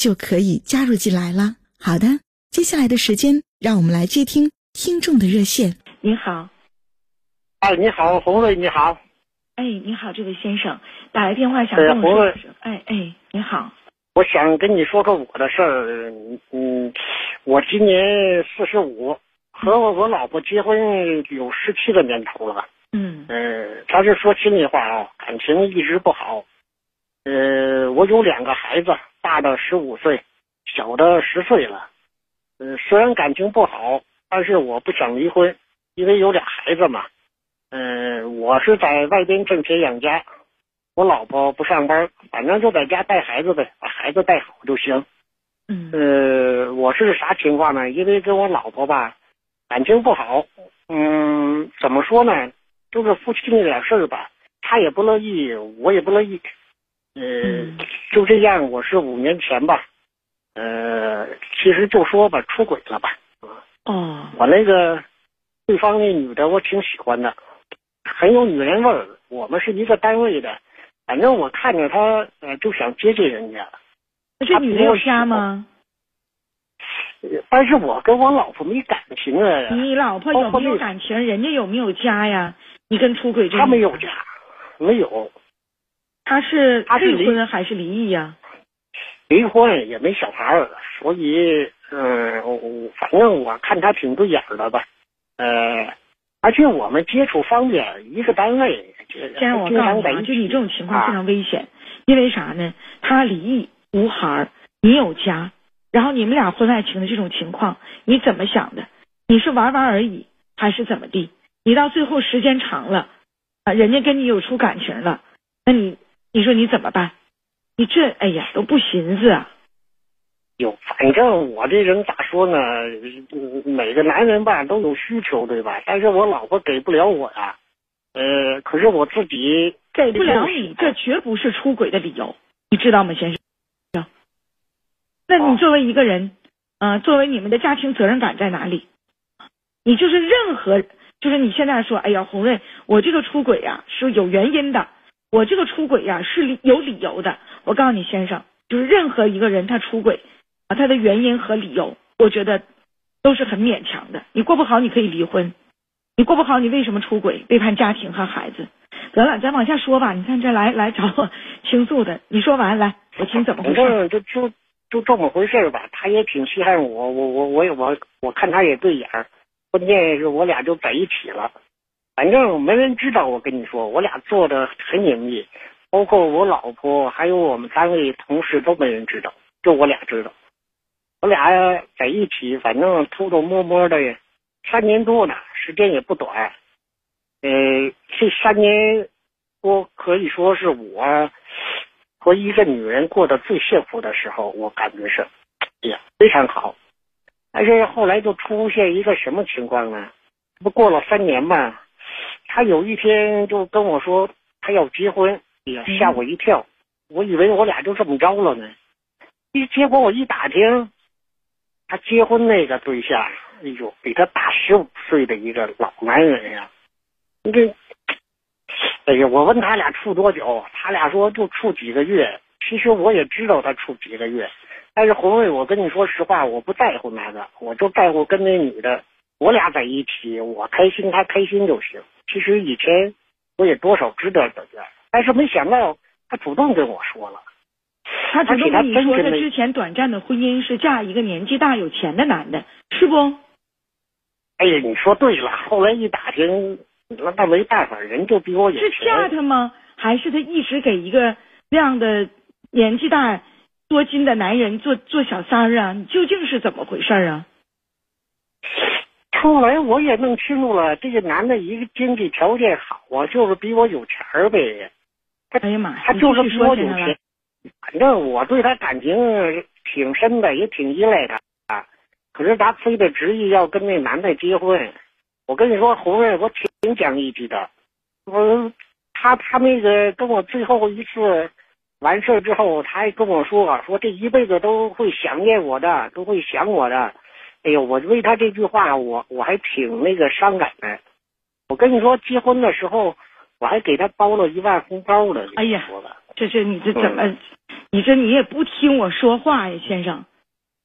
就可以加入进来了。好的，接下来的时间，让我们来接听听众的热线。您好，哎，你好，红瑞，你好。哎，你好，这位先生，打来电话想跟我说说。哎哎，你好，我想跟你说说我的事儿。嗯，我今年四十五。和我我老婆结婚有十七个年头了，嗯，呃，他是说心里话啊，感情一直不好，呃，我有两个孩子，大的十五岁，小的十岁了，呃，虽然感情不好，但是我不想离婚，因为有俩孩子嘛，嗯，我是在外边挣钱养家，我老婆不上班，反正就在家带孩子呗，把孩子带好就行，嗯，呃，我是啥情况呢？因为跟我老婆吧。感情不好，嗯，怎么说呢？就是夫妻那点事儿吧，他也不乐意，我也不乐意，呃，就这样。我是五年前吧，呃，其实就说吧，出轨了吧。哦。我那个对方那女的，我挺喜欢的，很有女人味儿。我们是一个单位的，反正我看着她，呃，就想接近人家。这女的有家吗？但是我跟我老婆没感情啊。你老婆有没有感情？人家有没有家呀？你跟出轨这？他没有家，没有。他是离婚还是离异呀？离婚也没小孩儿，所以嗯，反正我看他挺对眼的吧。呃，而且我们接触方便，一个单位。先让我告诉你，就你这种情况非常危险，因为啥呢？他离异无孩儿，你有家。然后你们俩婚外情的这种情况，你怎么想的？你是玩玩而已，还是怎么地？你到最后时间长了，啊，人家跟你有出感情了，那你你说你怎么办？你这哎呀都不寻思啊！哟，反正我这人咋说呢？每个男人吧都有需求，对吧？但是我老婆给不了我呀。呃，可是我自己给不了你，这绝不是出轨的理由，你知道吗，先生？那你作为一个人，啊，作为你们的家庭责任感在哪里？你就是任何，就是你现在说，哎呀，红瑞，我这个出轨呀是有原因的，我这个出轨呀是有理由的。我告诉你，先生，就是任何一个人他出轨啊，他的原因和理由，我觉得都是很勉强的。你过不好，你可以离婚；你过不好，你为什么出轨，背叛家庭和孩子？得了，咱往下说吧。你看这来来找我倾诉的，你说完来，我听怎么回事？就就。就这么回事吧，他也挺稀罕我，我我我也我我看他也对眼儿，关键是我俩就在一起了，反正没人知道。我跟你说，我俩做的很隐秘，包括我老婆还有我们单位同事都没人知道，就我俩知道。我俩在一起，反正偷偷摸摸的，三年多呢，时间也不短。呃，这三年多可以说是我。和一个女人过得最幸福的时候，我感觉是，哎呀，非常好。但是后来就出现一个什么情况呢？不过了三年嘛，他有一天就跟我说他要结婚，哎呀，吓我一跳。我以为我俩就这么着了呢。一结果我一打听，他结婚那个对象，哎呦，比他大十五岁的一个老男人呀，你这。哎呀，我问他俩处多久，他俩说就处几个月。其实我也知道他处几个月，但是红瑞，我跟你说实话，我不在乎那个，我就在乎跟那女的，我俩在一起，我开心，他开心就行。其实以前我也多少知道点，但是没想到他主动跟我说了。他主动跟你说，他之前短暂的婚姻是嫁一个年纪大有钱的男的，是不？哎呀，你说对了。后来一打听，那那没办法，人就比我有钱。是嫁他吗？还是他一直给一个那样的年纪大、多金的男人做做小三儿啊？你究竟是怎么回事啊？后来我也弄清楚了，这个男的一个经济条件好啊，就是比我有钱儿呗。哎呀妈呀！他就是比我有钱。反正我对他感情挺深的，也挺依赖他啊。可是他非得执意要跟那男的结婚。我跟你说，红瑞，我挺讲义气的。我他他那个跟我最后一次完事儿之后，他还跟我说说这一辈子都会想念我的，都会想我的。哎呦，我为他这句话，我我还挺那个伤感的。我跟你说，结婚的时候我还给他包了一万红包呢。哎呀，这是你这怎么？你这你也不听我说话呀，先生。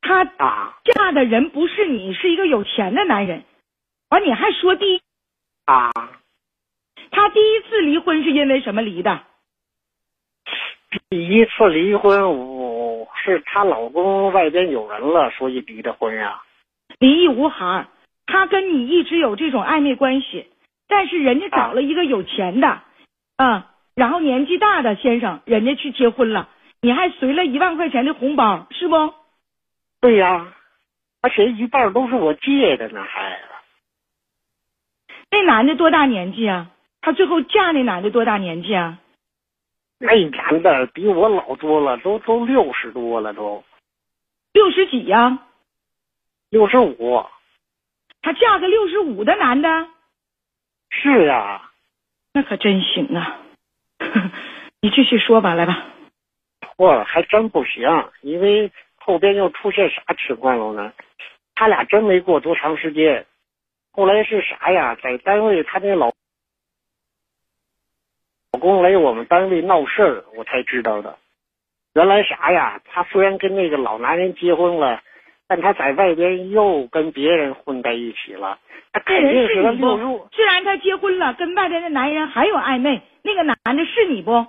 他嫁的人不是你，是一个有钱的男人。完，你还说第一啊？他第一次离婚是因为什么离的？第一次离婚，我是她老公外边有人了，所以离的婚呀。离异无孩，他跟你一直有这种暧昧关系，但是人家找了一个有钱的，啊，然后年纪大的先生，人家去结婚了，你还随了一万块钱的红包，是不？对呀，而且一半都是我借的呢，还。那男的多大年纪啊？他最后嫁那男的多大年纪啊？那男的比我老多了，都都六十多了，都六十几呀？六十五，她嫁个六十五的男的，是呀，那可真行啊！你继续说吧，来吧。我还真不行，因为后边又出现啥情况了呢？他俩真没过多长时间，后来是啥呀？在单位，他那老老公来我们单位闹事儿，我才知道的。原来啥呀？他虽然跟那个老男人结婚了。但他在外边又跟别人混在一起了，他肯定是个六入。虽然他结婚了，跟外边的男人还有暧昧，那个男的是你不？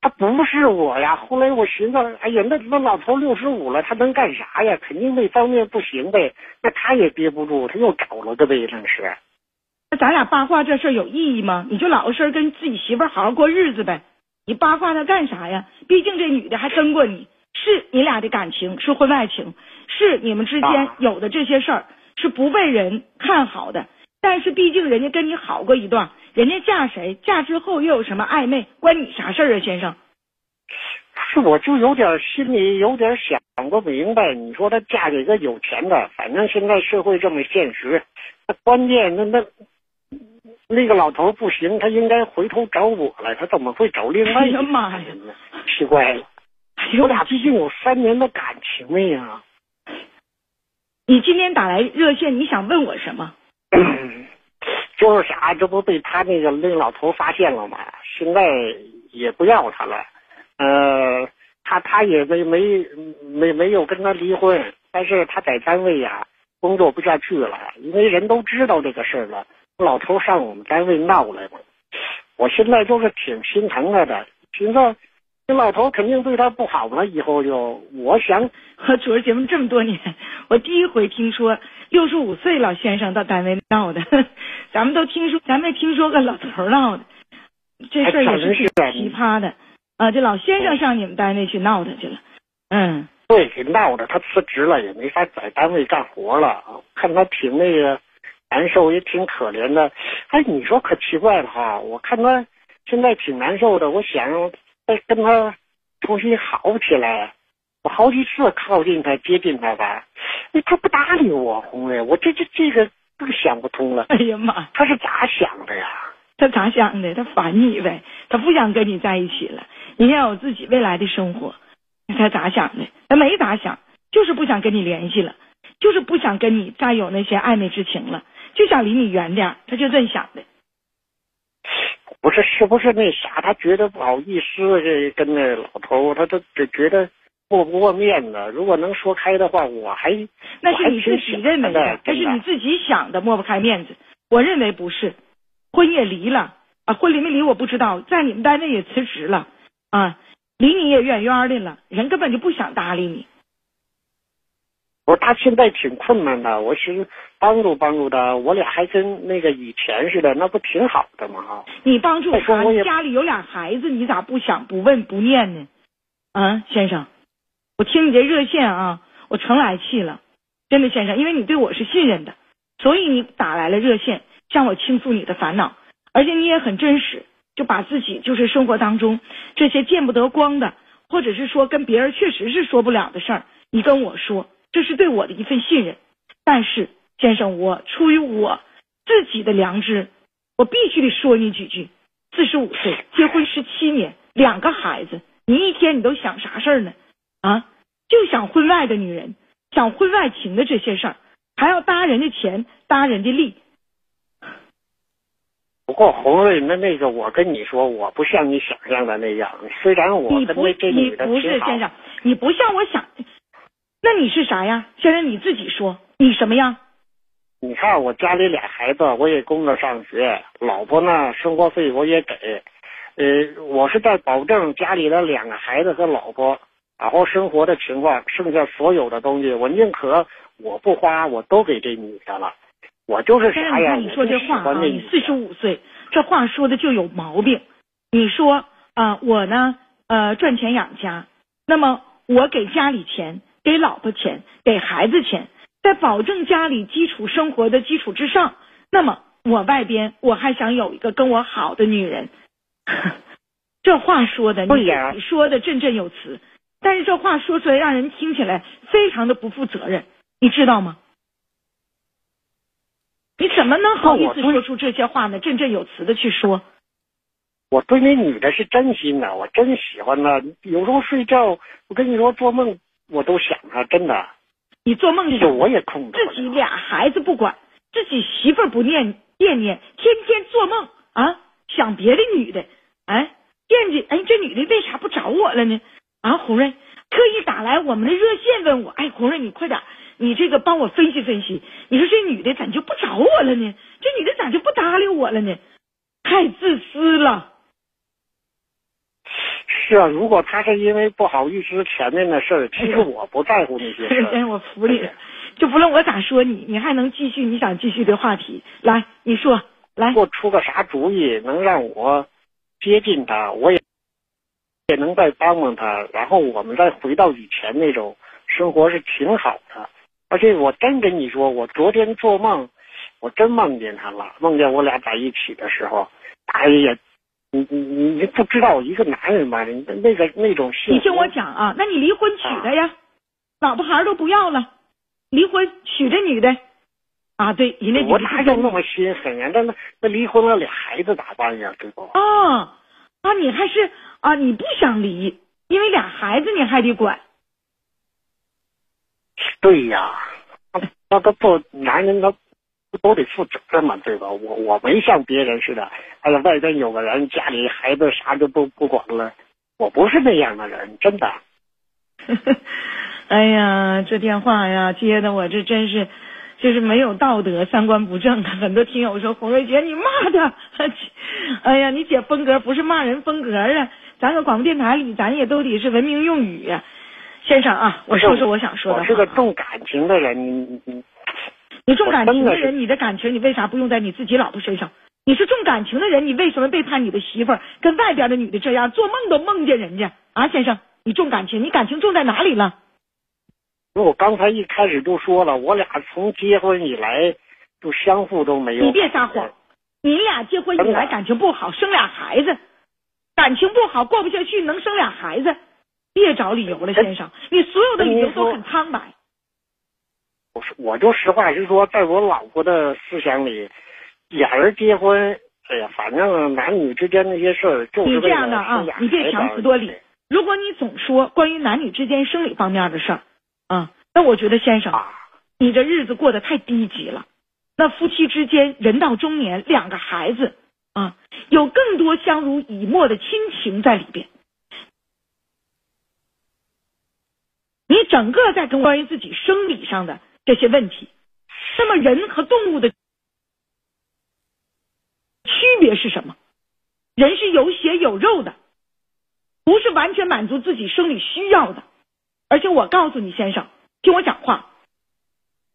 他不是我呀。后来我寻思，哎呀，那那老头六十五了，他能干啥呀？肯定那方面不行呗。那他也憋不住，他又找了个呗，那是。那咱俩八卦这事有意义吗？你就老实跟自己媳妇好好过日子呗。你八卦他干啥呀？毕竟这女的还跟过你，是你俩的感情是婚外情。是你们之间有的这些事儿是不被人看好的，但是毕竟人家跟你好过一段，人家嫁谁嫁之后又有什么暧昧，关你啥事儿啊，先生？是我就有点心里有点想不明白。你说她嫁给个有钱的，反正现在社会这么现实，那关键那那那个老头不行，他应该回头找我了，他怎么会找另外一个妈呀？奇怪了，我俩毕竟有三年的感情了呀。你今天打来热线，你想问我什么？就是啥，这不被他那个那老头发现了吗？现在也不要他了。呃，他他也没没没没有跟他离婚，但是他在单位呀工作不下去了，因为人都知道这个事儿了。老头上我们单位闹来了，我现在就是挺心疼他的，寻思。这老头肯定对他不好了，以后就我想 和主持节目这么多年，我第一回听说六十五岁老先生到单位闹的，咱们都听说，咱没听说个老头闹的，这事儿也是挺奇葩的啊！这老先生上你们单位去闹他去了，嗯，对，给闹的，他辞职了，也没法在单位干活了啊！看他挺那个难受，也挺可怜的。哎，你说可奇怪了哈！我看他现在挺难受的，我想。再跟他重新好起来，我好几次靠近他、接近他吧，哎，他不搭理我，红瑞，我这这这个更想不通了。哎呀妈，他是咋想的呀？他咋想的？他烦你呗，他不想跟你在一起了。你要有自己未来的生活，他咋想的？他没咋想，就是不想跟你联系了，就是不想跟你再有那些暧昧之情了，就想离你远点，他就这想的。不是，是不是那啥？他觉得不好意思，这跟那老头，他都只觉得过不过面子。如果能说开的话，我还那是你自己认为的，那是你自己想的，抹不开面子。我认为不是，婚也离了啊，婚离没离我不知道，在你们单位也辞职了啊。离你也远远的了，人根本就不想搭理你。我说他现在挺困难的，我寻思帮助帮助他，我俩还跟那个以前似的，那不挺好的吗？哈，你帮助他，家里有俩孩子，你咋不想不问不念呢？啊，先生，我听你这热线啊，我成来气了，真的，先生，因为你对我是信任的，所以你打来了热线，向我倾诉你的烦恼，而且你也很真实，就把自己就是生活当中这些见不得光的，或者是说跟别人确实是说不了的事儿，你跟我说，这是对我的一份信任。但是，先生，我出于我自己的良知，我必须得说你几句。四十五岁，结婚十七年，两个孩子，你一天你都想啥事儿呢？啊，就想婚外的女人，想婚外情的这些事儿，还要搭人家钱，搭人家力。不过红瑞，那那个我跟你说，我不像你想象的那样。虽然我跟你不，你那这女的不是先生，你不像我想，那你是啥呀？先生你自己说，你什么样？你看我家里俩孩子，我也供着上学，老婆呢生活费我也给，呃，我是在保证家里的两个孩子和老婆好好生活的情况，剩下所有的东西我宁可我不花，我都给这女的了。我就是啥呀？你看你说这话你四十五岁，这话说的就有毛病。你说啊、我呢，呃，赚钱养家，那么我给家里钱，给老婆钱，给孩子钱，在保证家里基础生活的基础之上，那么我外边我还想有一个跟我好的女人。这话说的，你说的振振有词，但是这话说出来让人听起来非常的不负责任，你知道吗？你怎么能好意思说出这些话呢？振振有词的去说，我对那女的是真心的，我真喜欢她。有时候睡觉，我跟你说做梦我都想啊，真的。你做梦就想我也控制。自己俩孩子不管，自己媳妇儿不念念念，天天做梦啊，想别的女的，哎，惦记，哎，这女的为啥不找我了呢？啊，红瑞特意打来我们的热线问我，哎，红瑞你快点，你这个帮我分析分析，你说这女的咋就不找我了呢？这女的咋就不搭理我了呢？太自私了。是啊，如果他是因为不好意思前面的事儿，其实我不在乎那些事真儿。我服你了，就不论我咋说你，你还能继续你想继续的话题，来，你说，来给，我出个啥主意，能让我接近他，我也也能再帮帮他，然后我们再回到以前那种生活是挺好的。而且我真跟你说，我昨天做梦，我真梦见他了，梦见我俩在一起的时候，哎呀，你你你你不知道一个男人吧，你那个那种心。你听我讲啊，那你离婚娶她呀，老婆孩儿都不要了，离婚娶这女的，啊，对，人家我哪有那么心狠呀？那那那离婚了，俩孩子咋办呀？对不？哦啊，你还是啊，你不想离，因为俩孩子你还得管，对呀，那那都做男人，他都得负责任嘛，对吧？我我没像别人似的，哎呀，外边有个人，家里孩子啥都不不管了，我不是那样的人，真的。哎呀，这电话呀接的我这真是，就是没有道德，三观不正。很多听友说红瑞姐你骂他，哎呀，你姐风格不是骂人风格啊，咱搁广播电台里咱也都得是文明用语呀、先生啊，我说说我想说的话。我是个重感情的人，你你你你重感情的人，你的感情你为啥不用在你自己老婆身上？你是重感情的人，你为什么背叛你的媳妇儿，跟外边的女的这样，做梦都梦见人家啊？先生，你重感情，你感情重在哪里了？我刚才一开始就说了，我俩从结婚以来就相互都没有。你别撒谎，你俩结婚以来感情不好，生俩孩子，感情不好过不下去，能生俩孩子，别找理由了，先生，你所有的理由都很苍白。我说，我就实话实说，在我老婆的思想里，俩人结婚，哎呀，反正男女之间那些事儿，就是你这样的啊，你别强词夺理。如果你总说关于男女之间生理方面的事儿，啊，那我觉得先生，啊，你这日子过得太低级了。那夫妻之间人到中年，两个孩子啊，有更多相濡以沫的亲情在里边。你整个在跟关于自己生理上的这些问题，那么人和动物的区别是什么？人是有血有肉的，不是完全满足自己生理需要的。而且我告诉你，先生，听我讲话。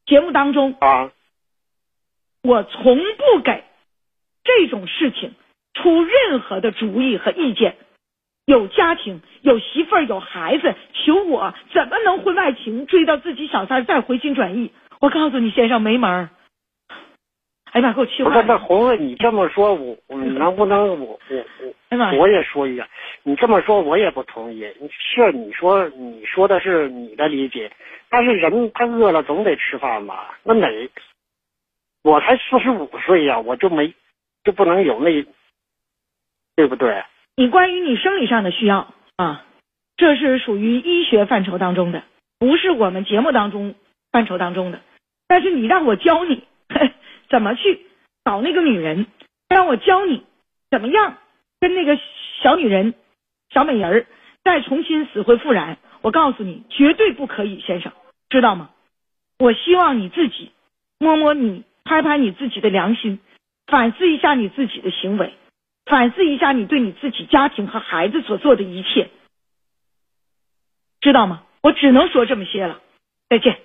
节目当中啊，我从不给这种事情出任何的主意和意见。有家庭，有媳妇儿，有孩子，求我怎么能婚外情追到自己小三再回心转意？我告诉你，先生没门儿。哎呀妈，给我气坏了！不是，那红子，你这么说，我我能不能我我我哎妈我我也说一下，你这么说我也不同意。是你说你说的是你的理解，但是人他饿了总得吃饭吧？那哪？我才四十五岁呀，我就没就不能有那，对不对？你关于你生理上的需要啊，这是属于医学范畴当中的，不是我们节目当中范畴当中的。但是你让我教你 怎么去找那个女人，让我教你怎么样跟那个小女人、小美人儿再重新死灰复燃。我告诉你，绝对不可以，先生，知道吗？我希望你自己摸摸你，拍拍你自己的良心，反思一下你自己的行为。反思一下你对你自己家庭和孩子所做的一切，知道吗？我只能说这么些了，再见。